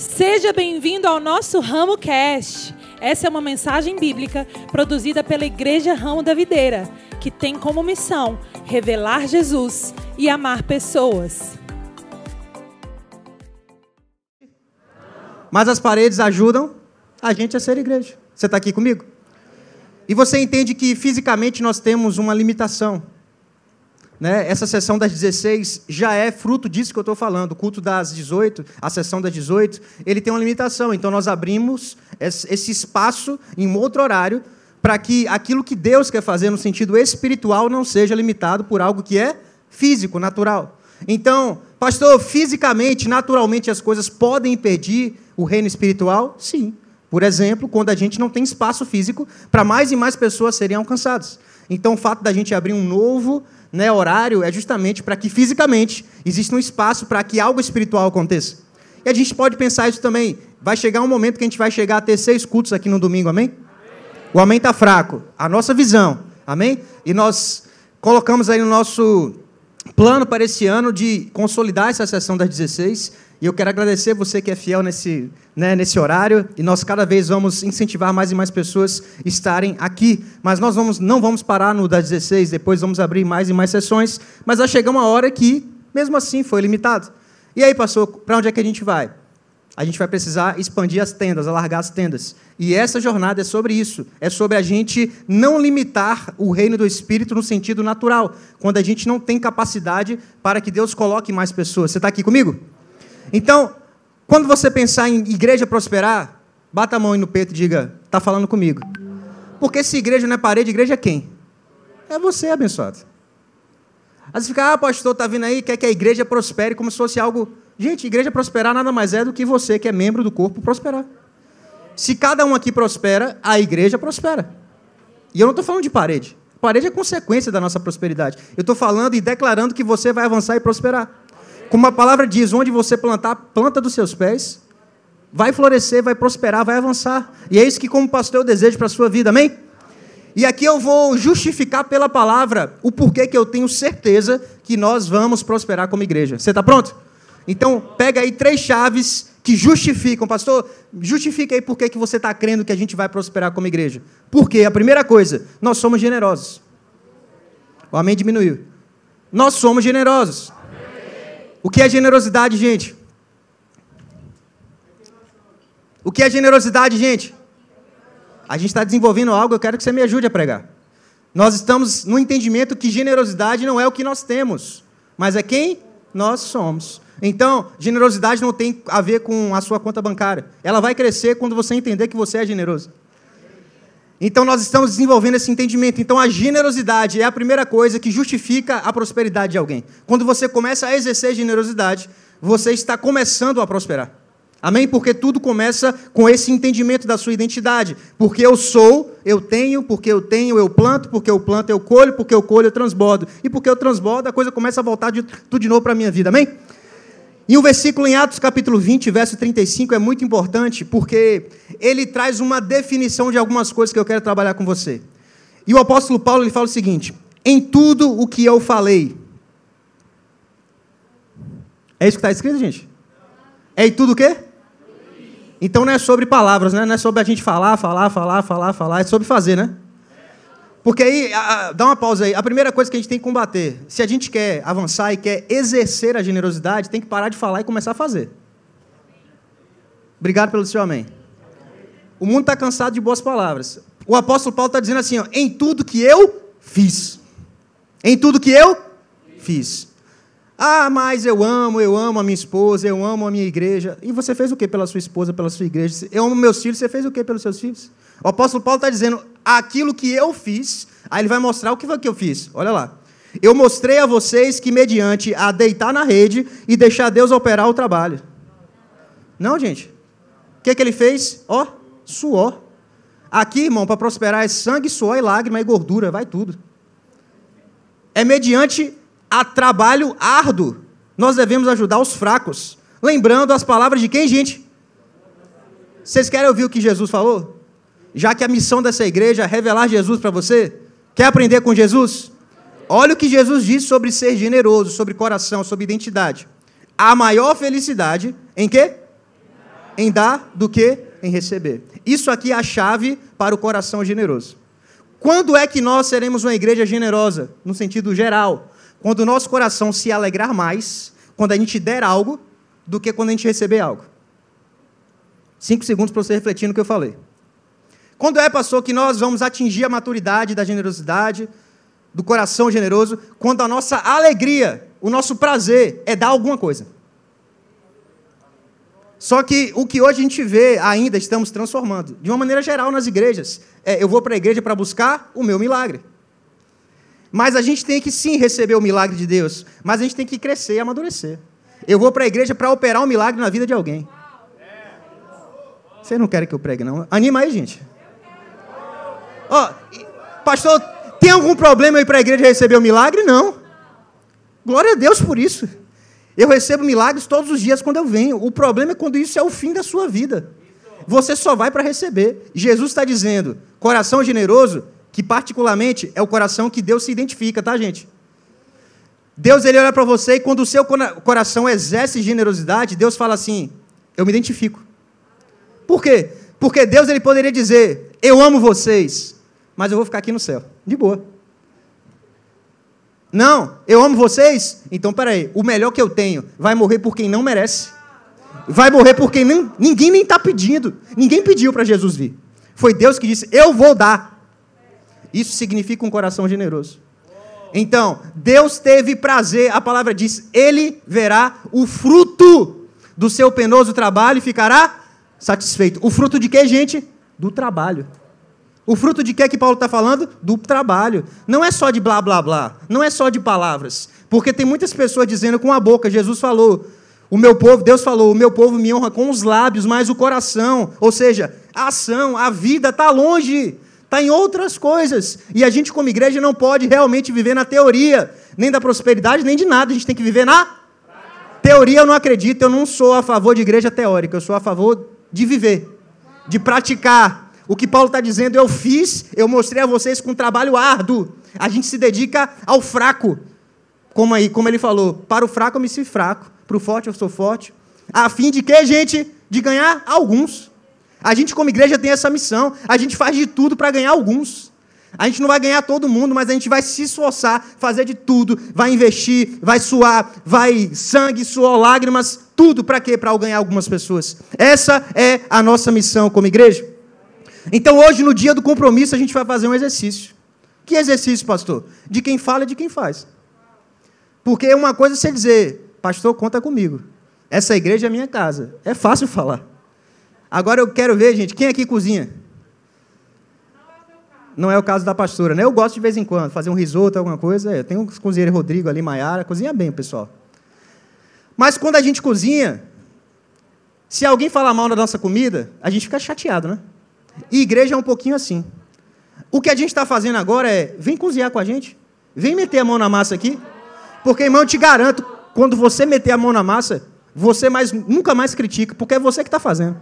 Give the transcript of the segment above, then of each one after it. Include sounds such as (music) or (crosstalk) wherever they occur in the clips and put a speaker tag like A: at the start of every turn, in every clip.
A: Seja bem-vindo ao nosso Ramo Cast. Essa é uma mensagem bíblica produzida pela Igreja Ramo da Videira, que tem como missão revelar Jesus e amar pessoas.
B: Mas as paredes ajudam a gente a ser igreja. Você está aqui comigo? E você entende que fisicamente nós temos uma limitação. Né? Essa sessão das 16 já é fruto disso que eu estou falando. O culto das 18, a sessão das 18, ele tem uma limitação. Então nós abrimos esse espaço em outro horário para que aquilo que Deus quer fazer no sentido espiritual não seja limitado por algo que é físico, natural. Então, pastor, fisicamente, naturalmente as coisas podem impedir o reino espiritual? Sim. Por exemplo, quando a gente não tem espaço físico para mais e mais pessoas serem alcançadas. Então, o fato da gente abrir um novo né, horário é justamente para que fisicamente exista um espaço para que algo espiritual aconteça. E a gente pode pensar isso também. Vai chegar um momento que a gente vai chegar a ter seis cultos aqui no domingo, amém? amém. O amém está fraco. A nossa visão, amém? E nós colocamos aí no nosso plano para esse ano de consolidar essa sessão das 16 e eu quero agradecer você que é fiel nesse, né, nesse horário. E nós cada vez vamos incentivar mais e mais pessoas estarem aqui. Mas nós vamos, não vamos parar no das 16, depois vamos abrir mais e mais sessões. Mas vai chegar uma hora que, mesmo assim, foi limitado. E aí, pastor, para onde é que a gente vai? A gente vai precisar expandir as tendas, alargar as tendas. E essa jornada é sobre isso. É sobre a gente não limitar o reino do Espírito no sentido natural, quando a gente não tem capacidade para que Deus coloque mais pessoas. Você está aqui comigo? Então, quando você pensar em igreja prosperar, bata a mão aí no peito e diga: está falando comigo. Porque se igreja não é parede, igreja é quem? É você, abençoado. Às vezes fica, ah, pastor, está vindo aí, quer que a igreja prospere como se fosse algo. Gente, igreja prosperar nada mais é do que você, que é membro do corpo, prosperar. Se cada um aqui prospera, a igreja prospera. E eu não estou falando de parede. Parede é consequência da nossa prosperidade. Eu estou falando e declarando que você vai avançar e prosperar. Como a palavra diz, onde você plantar, planta dos seus pés, vai florescer, vai prosperar, vai avançar. E é isso que, como pastor, eu desejo para a sua vida, amém? E aqui eu vou justificar pela palavra o porquê que eu tenho certeza que nós vamos prosperar como igreja. Você está pronto? Então, pega aí três chaves que justificam. Pastor, justifica aí por que você está crendo que a gente vai prosperar como igreja. Porque a primeira coisa, nós somos generosos. O amém diminuiu. Nós somos generosos. O que é generosidade, gente? O que é generosidade, gente? A gente está desenvolvendo algo, eu quero que você me ajude a pregar. Nós estamos no entendimento que generosidade não é o que nós temos, mas é quem nós somos. Então, generosidade não tem a ver com a sua conta bancária. Ela vai crescer quando você entender que você é generoso. Então nós estamos desenvolvendo esse entendimento. Então a generosidade é a primeira coisa que justifica a prosperidade de alguém. Quando você começa a exercer generosidade, você está começando a prosperar. Amém? Porque tudo começa com esse entendimento da sua identidade. Porque eu sou, eu tenho, porque eu tenho, eu planto, porque eu planto, eu colho, porque eu colho, eu transbordo. E porque eu transbordo, a coisa começa a voltar de, tudo de novo para a minha vida. Amém? E o versículo em Atos capítulo 20, verso 35 é muito importante porque ele traz uma definição de algumas coisas que eu quero trabalhar com você. E o apóstolo Paulo ele fala o seguinte: em tudo o que eu falei. É isso que está escrito, gente? É em tudo o quê? Então não é sobre palavras, né? Não é sobre a gente falar, falar, falar, falar, falar, é sobre fazer, né? Porque aí, a, dá uma pausa aí. A primeira coisa que a gente tem que combater, se a gente quer avançar e quer exercer a generosidade, tem que parar de falar e começar a fazer. Obrigado pelo seu amém. O mundo está cansado de boas palavras. O apóstolo Paulo está dizendo assim: ó, em tudo que eu fiz. Em tudo que eu fiz. Ah, mas eu amo, eu amo a minha esposa, eu amo a minha igreja. E você fez o que pela sua esposa, pela sua igreja? Eu amo meus filhos, você fez o que pelos seus filhos? O apóstolo Paulo está dizendo aquilo que eu fiz, aí ele vai mostrar o que foi que eu fiz. Olha lá. Eu mostrei a vocês que, mediante a deitar na rede e deixar Deus operar o trabalho. Não, gente. O que, que ele fez? Ó, suor. Aqui, irmão, para prosperar é sangue, suor e lágrima e gordura, vai tudo. É mediante a trabalho árduo. Nós devemos ajudar os fracos. Lembrando as palavras de quem, gente? Vocês querem ouvir o que Jesus falou? Já que a missão dessa igreja é revelar Jesus para você, quer aprender com Jesus? Olha o que Jesus disse sobre ser generoso, sobre coração, sobre identidade. A maior felicidade em quê? em dar do que em receber. Isso aqui é a chave para o coração generoso. Quando é que nós seremos uma igreja generosa? No sentido geral. Quando o nosso coração se alegrar mais, quando a gente der algo, do que quando a gente receber algo. Cinco segundos para você refletir no que eu falei. Quando é, pastor, que nós vamos atingir a maturidade da generosidade, do coração generoso? Quando a nossa alegria, o nosso prazer é dar alguma coisa. Só que o que hoje a gente vê ainda estamos transformando, de uma maneira geral nas igrejas. É, eu vou para a igreja para buscar o meu milagre. Mas a gente tem que sim receber o milagre de Deus, mas a gente tem que crescer e amadurecer. Eu vou para a igreja para operar um milagre na vida de alguém. Vocês não querem que eu pregue, não? Anima aí, gente. Ó, oh, pastor, tem algum problema eu ir para a igreja receber o milagre? Não. Glória a Deus por isso. Eu recebo milagres todos os dias quando eu venho. O problema é quando isso é o fim da sua vida. Você só vai para receber. Jesus está dizendo, coração generoso, que particularmente é o coração que Deus se identifica, tá, gente? Deus ele olha para você e quando o seu coração exerce generosidade, Deus fala assim: eu me identifico. Por quê? Porque Deus ele poderia dizer: eu amo vocês, mas eu vou ficar aqui no céu, de boa. Não, eu amo vocês? Então, peraí, o melhor que eu tenho vai morrer por quem não merece. Vai morrer por quem nem, ninguém nem está pedindo. Ninguém pediu para Jesus vir. Foi Deus que disse: Eu vou dar. Isso significa um coração generoso. Então, Deus teve prazer, a palavra diz: Ele verá o fruto do seu penoso trabalho e ficará satisfeito. O fruto de quê, gente? Do trabalho. O fruto de que que Paulo está falando? Do trabalho. Não é só de blá blá blá. Não é só de palavras. Porque tem muitas pessoas dizendo com a boca, Jesus falou, o meu povo, Deus falou, o meu povo me honra com os lábios, mas o coração, ou seja, a ação, a vida está longe, está em outras coisas. E a gente, como igreja, não pode realmente viver na teoria, nem da prosperidade, nem de nada. A gente tem que viver na teoria. Eu não acredito, eu não sou a favor de igreja teórica, eu sou a favor de viver, de praticar o que Paulo está dizendo, eu fiz, eu mostrei a vocês com trabalho árduo. A gente se dedica ao fraco. Como aí, como ele falou, para o fraco eu me sinto fraco, para o forte eu sou forte. A fim de que, gente? De ganhar alguns. A gente, como igreja, tem essa missão. A gente faz de tudo para ganhar alguns. A gente não vai ganhar todo mundo, mas a gente vai se esforçar, fazer de tudo, vai investir, vai suar, vai sangue, suor, lágrimas, tudo para quê? Para ganhar algumas pessoas. Essa é a nossa missão como igreja. Então hoje, no dia do compromisso, a gente vai fazer um exercício. Que exercício, pastor? De quem fala e de quem faz. Porque uma coisa é você dizer, pastor, conta comigo. Essa igreja é minha casa. É fácil falar. Agora eu quero ver, gente, quem aqui cozinha? Não é o caso da pastora, né? Eu gosto de vez em quando, fazer um risoto, alguma coisa. Eu tenho um cozinheiro Rodrigo ali, Maiara, cozinha bem pessoal. Mas quando a gente cozinha, se alguém falar mal da nossa comida, a gente fica chateado, né? E igreja é um pouquinho assim. O que a gente está fazendo agora é: vem cozinhar com a gente, vem meter a mão na massa aqui, porque, irmão, eu te garanto, quando você meter a mão na massa, você mais, nunca mais critica, porque é você que está fazendo.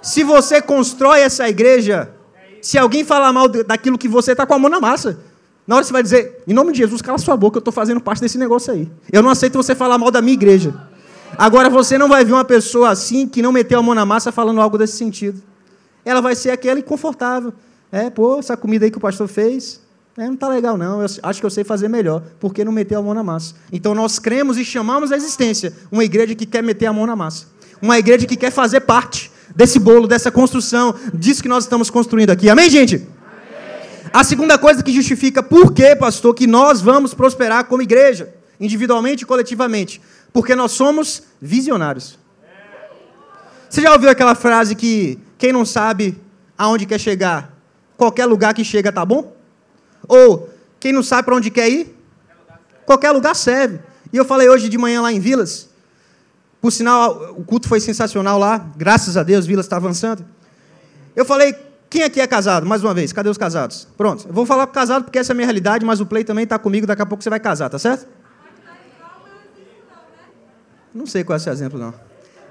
B: Se você constrói essa igreja, se alguém falar mal daquilo que você está com a mão na massa, na hora você vai dizer, em nome de Jesus, cala sua boca, eu estou fazendo parte desse negócio aí. Eu não aceito você falar mal da minha igreja. Agora você não vai ver uma pessoa assim que não meteu a mão na massa falando algo desse sentido ela vai ser aquela inconfortável. É, pô, essa comida aí que o pastor fez, é, não está legal, não. Eu acho que eu sei fazer melhor, porque não meteu a mão na massa. Então nós cremos e chamamos a existência uma igreja que quer meter a mão na massa. Uma igreja que quer fazer parte desse bolo, dessa construção, disso que nós estamos construindo aqui. Amém, gente? Amém. A segunda coisa que justifica por que, pastor, que nós vamos prosperar como igreja, individualmente e coletivamente. Porque nós somos visionários. Você já ouviu aquela frase que quem não sabe aonde quer chegar, qualquer lugar que chega tá bom? Ou quem não sabe para onde quer ir, qualquer lugar serve. E eu falei hoje de manhã lá em Vilas, por sinal, o culto foi sensacional lá, graças a Deus, Vilas está avançando. Eu falei, quem aqui é casado? Mais uma vez, cadê os casados? Pronto, eu vou falar para casado porque essa é a minha realidade, mas o Play também está comigo, daqui a pouco você vai casar, tá certo? Não sei qual é esse exemplo, não.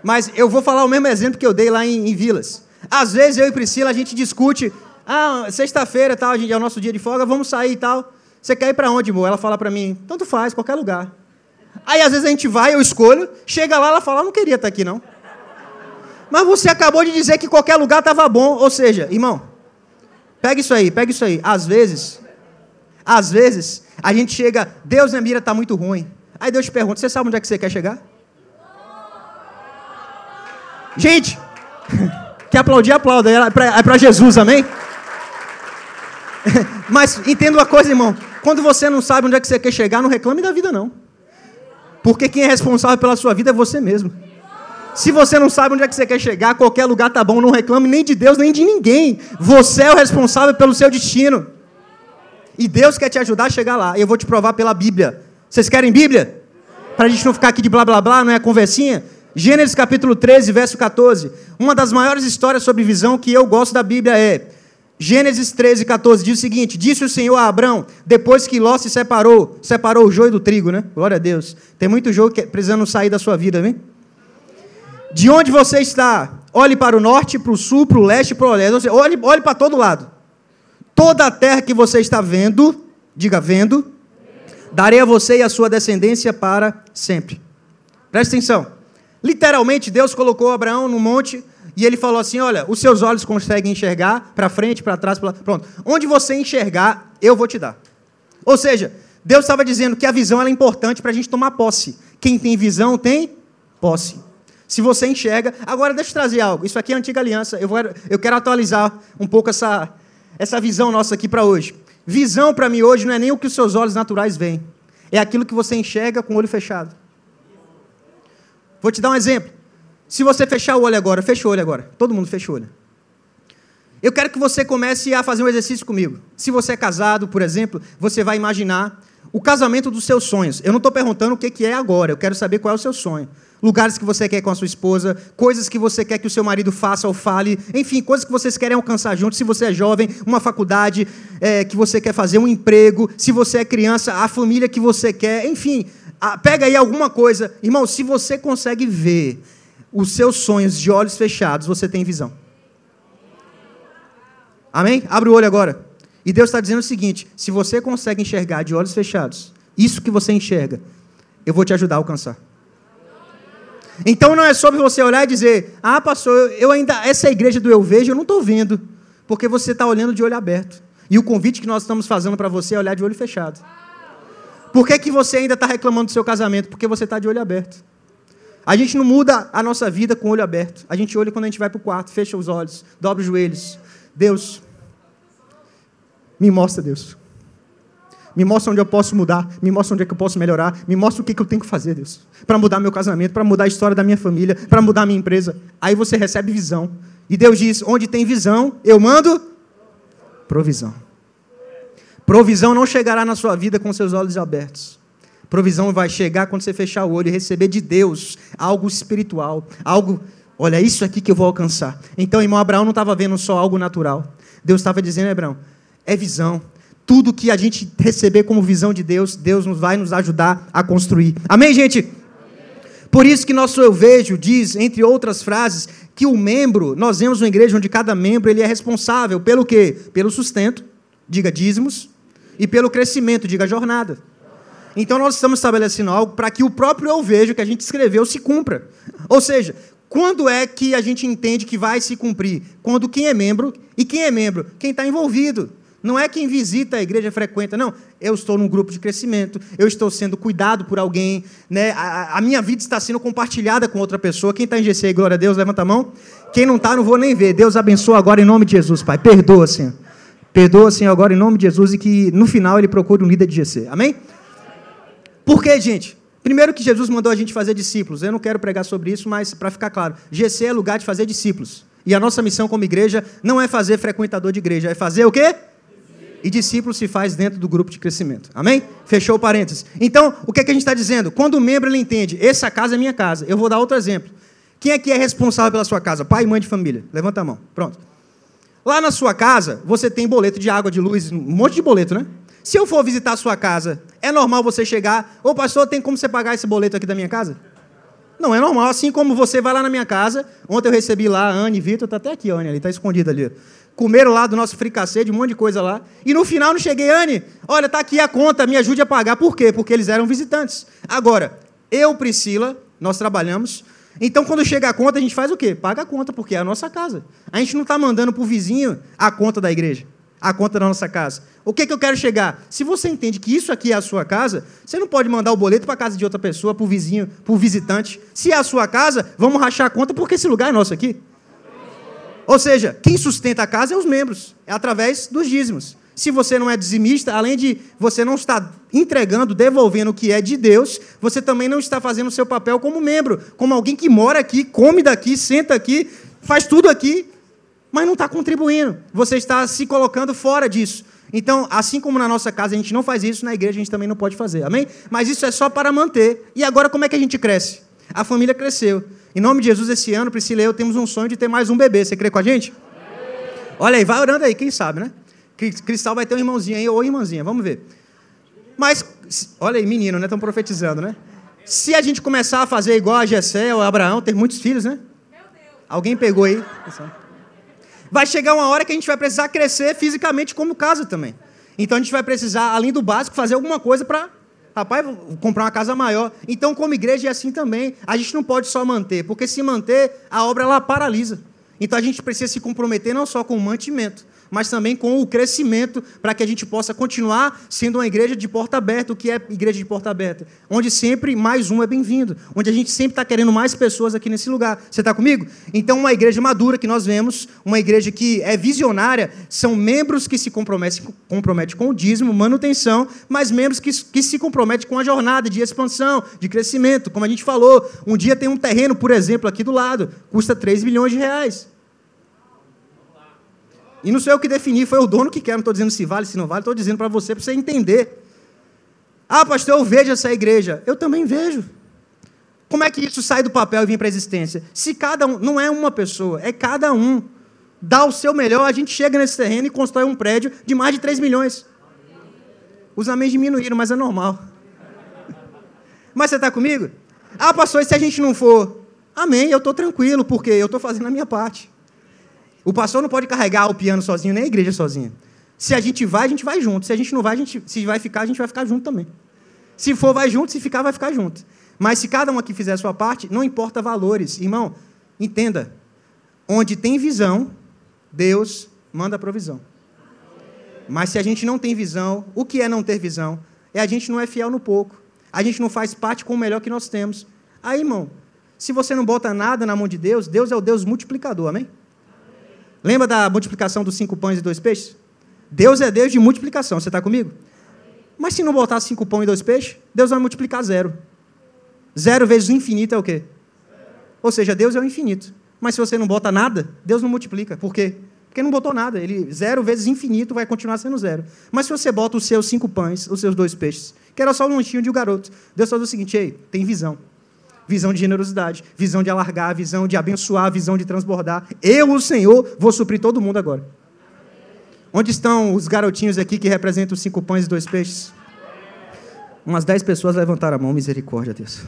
B: Mas eu vou falar o mesmo exemplo que eu dei lá em, em Vilas. Às vezes eu e Priscila a gente discute, ah, sexta-feira tal, a gente é o nosso dia de folga, vamos sair e tal. Você quer ir para onde, amor? Ela fala para mim, tanto faz, qualquer lugar. Aí às vezes a gente vai, eu escolho, chega lá, ela fala, não queria estar aqui não. Mas você acabou de dizer que qualquer lugar estava bom. Ou seja, irmão, pega isso aí, pega isso aí. Às vezes, às vezes, a gente chega, Deus na mira está muito ruim. Aí Deus te pergunta, você sabe onde é que você quer chegar? Gente, (laughs) que aplaudir, aplauda. É para é Jesus, amém? (laughs) Mas entenda uma coisa, irmão. Quando você não sabe onde é que você quer chegar, não reclame da vida, não. Porque quem é responsável pela sua vida é você mesmo. Se você não sabe onde é que você quer chegar, qualquer lugar tá bom, não reclame nem de Deus, nem de ninguém. Você é o responsável pelo seu destino. E Deus quer te ajudar a chegar lá. Eu vou te provar pela Bíblia. Vocês querem Bíblia? Para a gente não ficar aqui de blá blá blá, não é conversinha? Gênesis capítulo 13, verso 14. Uma das maiores histórias sobre visão que eu gosto da Bíblia é Gênesis 13, 14 diz o seguinte: Disse o Senhor a Abraão, depois que Ló se separou, separou o joio do trigo, né? Glória a Deus. Tem muito joio que precisando sair da sua vida, vem? De onde você está? Olhe para o norte, para o sul, para o leste, para o oeste. Olhe, olhe para todo lado. Toda a terra que você está vendo, diga vendo, darei a você e a sua descendência para sempre. Presta atenção. Literalmente, Deus colocou Abraão no monte e ele falou assim: Olha, os seus olhos conseguem enxergar para frente, para trás, pra... pronto. Onde você enxergar, eu vou te dar. Ou seja, Deus estava dizendo que a visão é importante para a gente tomar posse. Quem tem visão tem posse. Se você enxerga. Agora, deixa eu trazer algo. Isso aqui é a antiga aliança. Eu, vou, eu quero atualizar um pouco essa, essa visão nossa aqui para hoje. Visão para mim hoje não é nem o que os seus olhos naturais veem. É aquilo que você enxerga com o olho fechado. Vou te dar um exemplo. Se você fechar o olho agora, fecha o olho agora. Todo mundo fecha o olho. Eu quero que você comece a fazer um exercício comigo. Se você é casado, por exemplo, você vai imaginar o casamento dos seus sonhos. Eu não estou perguntando o que é agora, eu quero saber qual é o seu sonho. Lugares que você quer com a sua esposa, coisas que você quer que o seu marido faça ou fale, enfim, coisas que vocês querem alcançar juntos. Se você é jovem, uma faculdade é, que você quer fazer, um emprego. Se você é criança, a família que você quer, enfim. Pega aí alguma coisa. Irmão, se você consegue ver os seus sonhos de olhos fechados, você tem visão. Amém? Abre o olho agora. E Deus está dizendo o seguinte: se você consegue enxergar de olhos fechados, isso que você enxerga, eu vou te ajudar a alcançar. Então não é sobre você olhar e dizer, ah, pastor, eu ainda, essa é igreja do eu vejo, eu não estou vendo, porque você está olhando de olho aberto. E o convite que nós estamos fazendo para você é olhar de olho fechado. Por que, que você ainda está reclamando do seu casamento? Porque você está de olho aberto. A gente não muda a nossa vida com o olho aberto. A gente olha quando a gente vai para o quarto, fecha os olhos, dobra os joelhos. Deus, me mostra, Deus. Me mostra onde eu posso mudar, me mostra onde é que eu posso melhorar, me mostra o que, que eu tenho que fazer, Deus. Para mudar meu casamento, para mudar a história da minha família, para mudar a minha empresa. Aí você recebe visão. E Deus diz: onde tem visão, eu mando provisão. Provisão não chegará na sua vida com seus olhos abertos. Provisão vai chegar quando você fechar o olho e receber de Deus algo espiritual, algo, olha, isso aqui que eu vou alcançar. Então, irmão Abraão não estava vendo só algo natural. Deus estava dizendo, Abraão, é visão. Tudo que a gente receber como visão de Deus, Deus nos vai nos ajudar a construir. Amém, gente? Por isso que nosso eu vejo diz, entre outras frases, que o membro, nós vemos uma igreja onde cada membro ele é responsável pelo quê? Pelo sustento, diga dízimos, e pelo crescimento, diga jornada. Então nós estamos estabelecendo algo para que o próprio eu vejo que a gente escreveu se cumpra. Ou seja, quando é que a gente entende que vai se cumprir? Quando quem é membro, e quem é membro? Quem está envolvido. Não é quem visita a igreja frequenta, não. Eu estou num grupo de crescimento, eu estou sendo cuidado por alguém, né? a, a minha vida está sendo compartilhada com outra pessoa. Quem está em GC, glória a Deus, levanta a mão. Quem não está, não vou nem ver. Deus abençoa agora em nome de Jesus, Pai. Perdoa, Senhor. Perdoa, Senhor, agora em nome de Jesus e que no final ele procure um líder de GC. Amém? Por quê, gente? Primeiro que Jesus mandou a gente fazer discípulos. Eu não quero pregar sobre isso, mas para ficar claro, GC é lugar de fazer discípulos. E a nossa missão como igreja não é fazer frequentador de igreja, é fazer o quê? e discípulo se faz dentro do grupo de crescimento. Amém? Fechou o parênteses. Então, o que, é que a gente está dizendo? Quando o membro ele entende, essa casa é minha casa. Eu vou dar outro exemplo. Quem que é responsável pela sua casa? Pai e mãe de família. Levanta a mão. Pronto. Lá na sua casa, você tem boleto de água, de luz, um monte de boleto, né? Se eu for visitar a sua casa, é normal você chegar, ô pastor, tem como você pagar esse boleto aqui da minha casa? Não é normal, assim como você vai lá na minha casa. Ontem eu recebi lá a Anne e Vitor, está até aqui, a Anne ali, está escondida ali comeram lá do nosso fricassê, de um monte de coisa lá. E no final não cheguei, Anne, olha, tá aqui a conta, me ajude a pagar. Por quê? Porque eles eram visitantes. Agora, eu, Priscila, nós trabalhamos, Então, quando chega a conta, a gente faz o quê? Paga a conta, porque é a nossa casa. A gente não está mandando para o vizinho a conta da igreja, a conta da nossa casa. O que, que eu quero chegar? Se você entende que isso aqui é a sua casa, você não pode mandar o boleto para a casa de outra pessoa, para o vizinho, para o visitante. Se é a sua casa, vamos rachar a conta, porque esse lugar é nosso aqui. Ou seja, quem sustenta a casa é os membros, é através dos dízimos. Se você não é dizimista, além de você não estar entregando, devolvendo o que é de Deus, você também não está fazendo o seu papel como membro, como alguém que mora aqui, come daqui, senta aqui, faz tudo aqui, mas não está contribuindo. Você está se colocando fora disso. Então, assim como na nossa casa a gente não faz isso, na igreja a gente também não pode fazer. Amém? Mas isso é só para manter. E agora como é que a gente cresce? A família cresceu. Em nome de Jesus, esse ano, Priscila e eu temos um sonho de ter mais um bebê. Você crê com a gente? Olha aí, vai orando aí, quem sabe, né? Cristal vai ter um irmãozinho aí ou irmãzinha, vamos ver. Mas, olha aí, menino, né? Estão profetizando, né? Se a gente começar a fazer igual a Jessé ou Abraão, ter muitos filhos, né? Alguém pegou aí? Vai chegar uma hora que a gente vai precisar crescer fisicamente como casa também. Então a gente vai precisar, além do básico, fazer alguma coisa para, rapaz, comprar uma casa maior. Então, como igreja é assim também. A gente não pode só manter, porque se manter, a obra ela paralisa. Então a gente precisa se comprometer não só com o mantimento, mas também com o crescimento para que a gente possa continuar sendo uma igreja de porta aberta. O que é igreja de porta aberta? Onde sempre mais um é bem-vindo, onde a gente sempre está querendo mais pessoas aqui nesse lugar. Você está comigo? Então, uma igreja madura que nós vemos, uma igreja que é visionária, são membros que se comprometem, comprometem com o dízimo, manutenção, mas membros que, que se comprometem com a jornada de expansão, de crescimento. Como a gente falou, um dia tem um terreno, por exemplo, aqui do lado, custa 3 milhões de reais. E não sou eu que defini, foi o dono que quer. Não estou dizendo se vale, se não vale, estou dizendo para você, para você entender. Ah, pastor, eu vejo essa igreja. Eu também vejo. Como é que isso sai do papel e vem para a existência? Se cada um, não é uma pessoa, é cada um. Dá o seu melhor, a gente chega nesse terreno e constrói um prédio de mais de 3 milhões. Os amém diminuíram, mas é normal. (laughs) Mas você está comigo? Ah, pastor, e se a gente não for? Amém, eu estou tranquilo, porque eu estou fazendo a minha parte. O pastor não pode carregar o piano sozinho, nem a igreja sozinha. Se a gente vai, a gente vai junto. Se a gente não vai, a gente, se vai ficar, a gente vai ficar junto também. Se for, vai junto. Se ficar, vai ficar junto. Mas se cada um aqui fizer a sua parte, não importa valores. Irmão, entenda. Onde tem visão, Deus manda provisão. Mas se a gente não tem visão, o que é não ter visão? É a gente não é fiel no pouco. A gente não faz parte com o melhor que nós temos. Aí, irmão, se você não bota nada na mão de Deus, Deus é o Deus multiplicador, amém? Lembra da multiplicação dos cinco pães e dois peixes? Deus é Deus de multiplicação, você está comigo? Mas se não botar cinco pães e dois peixes, Deus vai multiplicar zero. Zero vezes o infinito é o quê? Ou seja, Deus é o infinito. Mas se você não bota nada, Deus não multiplica. Por quê? Porque não botou nada. Ele zero vezes infinito vai continuar sendo zero. Mas se você bota os seus cinco pães, os seus dois peixes, que era só um lanchinho de um garoto, Deus faz o seguinte: ei, tem visão visão de generosidade, visão de alargar, visão de abençoar, visão de transbordar. Eu, o Senhor, vou suprir todo mundo agora. Onde estão os garotinhos aqui que representam os cinco pães e dois peixes? Umas dez pessoas levantaram a mão, misericórdia, Deus.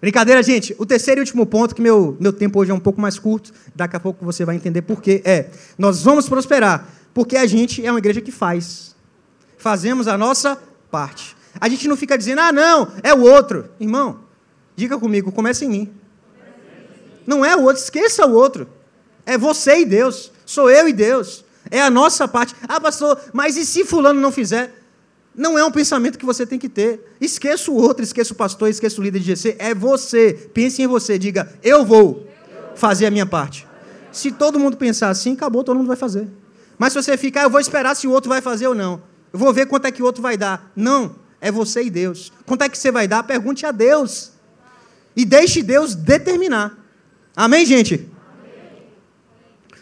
B: Brincadeira, gente. O terceiro e último ponto, que meu, meu tempo hoje é um pouco mais curto, daqui a pouco você vai entender por quê, é: nós vamos prosperar, porque a gente é uma igreja que faz. Fazemos a nossa parte. A gente não fica dizendo, ah, não, é o outro. Irmão, Diga comigo, começa em mim. Não é o outro, esqueça o outro. É você e Deus. Sou eu e Deus. É a nossa parte. Ah, pastor, mas e se fulano não fizer? Não é um pensamento que você tem que ter. Esqueça o outro, esqueça o pastor, esqueça o líder de GC. É você. Pense em você. Diga, eu vou fazer a minha parte. Se todo mundo pensar assim, acabou, todo mundo vai fazer. Mas se você ficar, eu vou esperar se o outro vai fazer ou não. Eu vou ver quanto é que o outro vai dar. Não, é você e Deus. Quanto é que você vai dar? Pergunte a Deus. E deixe Deus determinar. Amém, gente? Amém.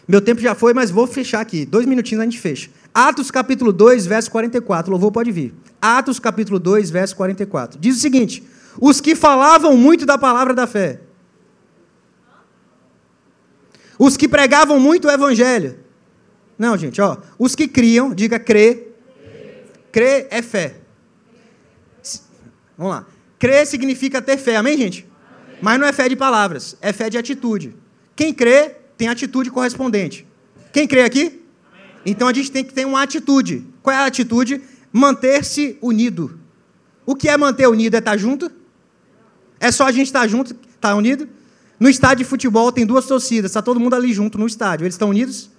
B: Meu tempo já foi, mas vou fechar aqui. Dois minutinhos a gente fecha. Atos capítulo 2, verso 44. O louvor pode vir. Atos capítulo 2, verso 44. Diz o seguinte: Os que falavam muito da palavra da fé. Os que pregavam muito o evangelho. Não, gente, ó. Os que criam, diga crê. Crê é fé. Vamos lá. Crer significa ter fé, amém, gente? Mas não é fé de palavras, é fé de atitude. Quem crê tem atitude correspondente. Quem crê aqui? Então a gente tem que ter uma atitude. Qual é a atitude? Manter-se unido. O que é manter unido? É estar junto? É só a gente estar junto, estar unido? No estádio de futebol tem duas torcidas, está todo mundo ali junto no estádio. Eles estão unidos?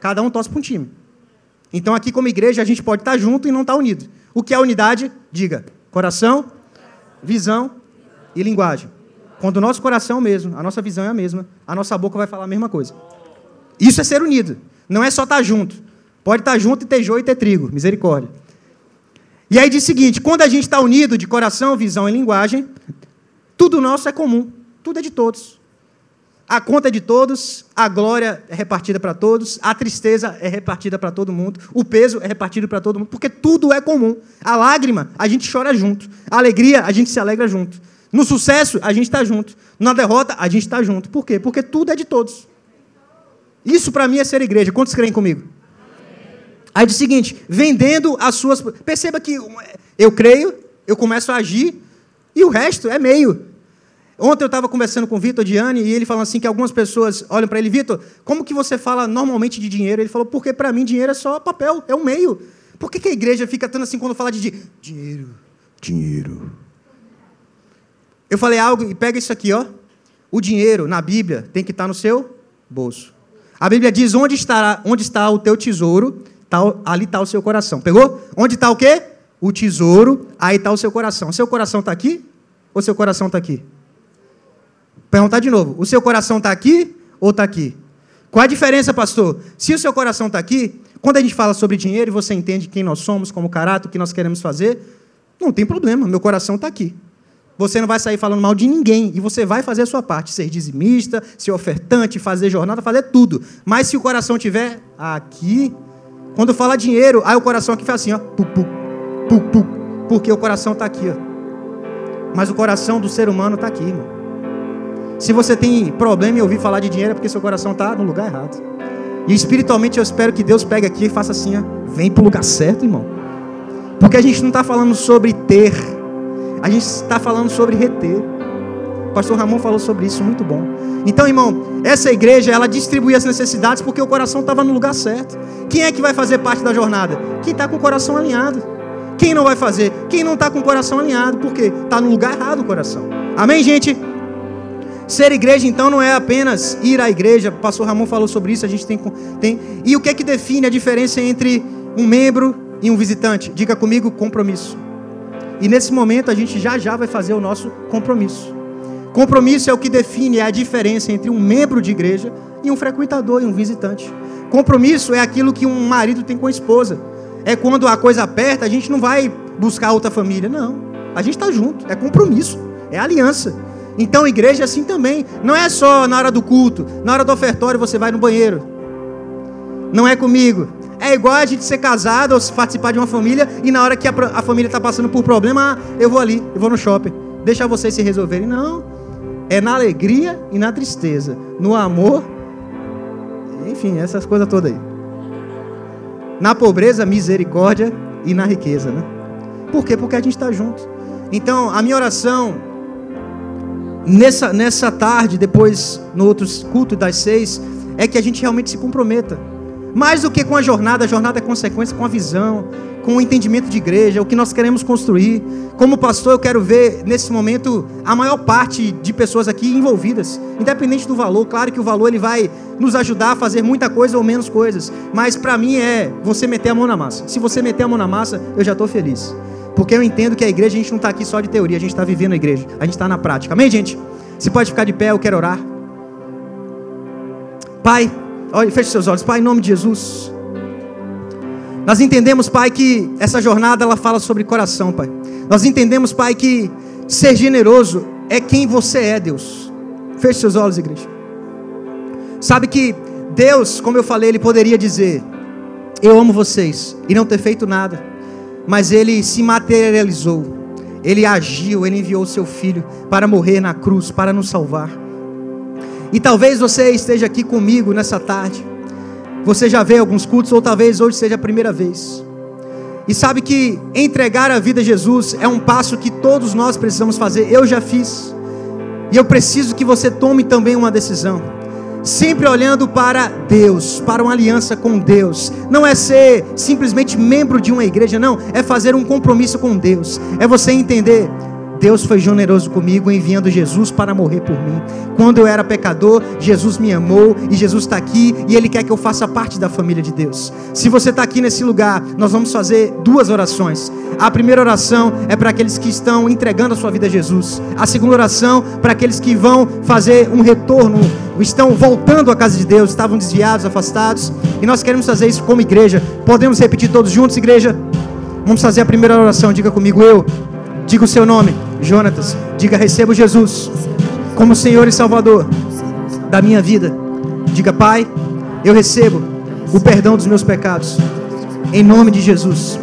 B: Cada um torce para um time. Então aqui como igreja a gente pode estar junto e não estar unido. O que é unidade? Diga. Coração, visão e linguagem. Quando o nosso coração é o mesmo, a nossa visão é a mesma, a nossa boca vai falar a mesma coisa. Isso é ser unido. Não é só estar junto. Pode estar junto e ter joio e ter trigo. Misericórdia. E aí diz o seguinte: quando a gente está unido de coração, visão e linguagem, tudo nosso é comum. Tudo é de todos. A conta é de todos, a glória é repartida para todos, a tristeza é repartida para todo mundo, o peso é repartido para todo mundo, porque tudo é comum. A lágrima, a gente chora junto. A alegria, a gente se alegra junto. No sucesso, a gente está junto. Na derrota, a gente está junto. Por quê? Porque tudo é de todos. Isso para mim é ser igreja. Quantos creem comigo? Aí diz o seguinte: vendendo as suas. Perceba que eu creio, eu começo a agir, e o resto é meio. Ontem eu estava conversando com o Vitor Diane e ele falou assim que algumas pessoas olham para ele, Vitor, como que você fala normalmente de dinheiro? Ele falou, porque para mim dinheiro é só papel, é um meio. Por que, que a igreja fica tanto assim quando fala de dinheiro? Dinheiro. Eu falei algo e pega isso aqui, ó. O dinheiro na Bíblia tem que estar no seu bolso. A Bíblia diz onde estará, onde está o teu tesouro, tá, ali está o seu coração. Pegou? Onde está o quê? O tesouro, aí está o seu coração. Seu coração está aqui ou seu coração está aqui? Perguntar de novo: o seu coração está aqui ou está aqui? Qual a diferença, pastor? Se o seu coração está aqui, quando a gente fala sobre dinheiro e você entende quem nós somos, como caráter, o que nós queremos fazer, não tem problema, meu coração está aqui. Você não vai sair falando mal de ninguém e você vai fazer a sua parte, ser dizimista, ser ofertante, fazer jornada, fazer tudo. Mas se o coração tiver aqui, quando fala dinheiro, aí o coração aqui faz assim, ó, pu, pu, pu, pu, porque o coração está aqui, ó. Mas o coração do ser humano está aqui, irmão. Se você tem problema em ouvir falar de dinheiro, é porque seu coração está no lugar errado. E espiritualmente eu espero que Deus pegue aqui e faça assim, ó, vem para o lugar certo, irmão. Porque a gente não está falando sobre ter, a gente está falando sobre reter. O pastor Ramon falou sobre isso, muito bom. Então, irmão, essa igreja, ela distribui as necessidades porque o coração estava no lugar certo. Quem é que vai fazer parte da jornada? Quem está com o coração alinhado. Quem não vai fazer? Quem não está com o coração alinhado, porque está no lugar errado o coração. Amém, gente? Ser igreja, então, não é apenas ir à igreja. O pastor Ramon falou sobre isso, a gente tem, tem. E o que é que define a diferença entre um membro e um visitante? Diga comigo, compromisso. E nesse momento a gente já já vai fazer o nosso compromisso. Compromisso é o que define a diferença entre um membro de igreja e um frequentador e um visitante. Compromisso é aquilo que um marido tem com a esposa. É quando a coisa aperta, a gente não vai buscar outra família, não. A gente está junto, é compromisso, é aliança. Então, igreja é assim também. Não é só na hora do culto, na hora do ofertório você vai no banheiro. Não é comigo. É igual a gente ser casado ou participar de uma família e na hora que a, a família está passando por problema, ah, eu vou ali, eu vou no shopping. Deixa vocês se resolverem. Não. É na alegria e na tristeza. No amor. Enfim, essas coisas todas aí. Na pobreza, misericórdia e na riqueza, né? Por quê? Porque a gente está junto. Então, a minha oração nessa, nessa tarde, depois no outro culto das seis, é que a gente realmente se comprometa. Mais do que com a jornada, a jornada é consequência com a visão, com o entendimento de igreja, o que nós queremos construir. Como pastor, eu quero ver nesse momento a maior parte de pessoas aqui envolvidas, independente do valor. Claro que o valor ele vai nos ajudar a fazer muita coisa ou menos coisas, mas para mim é você meter a mão na massa. Se você meter a mão na massa, eu já estou feliz. Porque eu entendo que a igreja, a gente não está aqui só de teoria, a gente está vivendo a igreja. A gente está na prática. Amém, gente? Você pode ficar de pé, eu quero orar. Pai, feche seus olhos. Pai, em nome de Jesus. Nós entendemos, Pai, que essa jornada ela fala sobre coração, Pai. Nós entendemos, Pai, que ser generoso é quem você é, Deus. Feche seus olhos, igreja. Sabe que Deus, como eu falei, Ele poderia dizer: Eu amo vocês, e não ter feito nada mas ele se materializou, ele agiu, ele enviou o seu filho para morrer na cruz, para nos salvar. E talvez você esteja aqui comigo nessa tarde, você já veio alguns cultos, ou talvez hoje seja a primeira vez. E sabe que entregar a vida a Jesus é um passo que todos nós precisamos fazer. Eu já fiz. E eu preciso que você tome também uma decisão sempre olhando para Deus, para uma aliança com Deus. Não é ser simplesmente membro de uma igreja, não, é fazer um compromisso com Deus. É você entender Deus foi generoso comigo enviando Jesus para morrer por mim. Quando eu era pecador, Jesus me amou e Jesus está aqui e Ele quer que eu faça parte da família de Deus. Se você está aqui nesse lugar, nós vamos fazer duas orações. A primeira oração é para aqueles que estão entregando a sua vida a Jesus. A segunda oração para aqueles que vão fazer um retorno, estão voltando à casa de Deus, estavam desviados, afastados. E nós queremos fazer isso como igreja. Podemos repetir todos juntos, igreja? Vamos fazer a primeira oração. Diga comigo, eu. Diga o seu nome, Jonatas. Diga, recebo Jesus como Senhor e Salvador da minha vida. Diga, Pai, eu recebo o perdão dos meus pecados. Em nome de Jesus.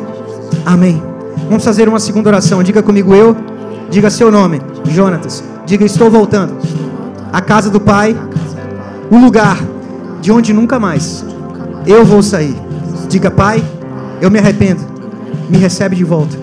B: Amém. Vamos fazer uma segunda oração. Diga comigo, eu. Diga seu nome, Jonatas. Diga, estou voltando. A casa do Pai, o lugar de onde nunca mais eu vou sair. Diga, Pai, eu me arrependo me recebe de volta.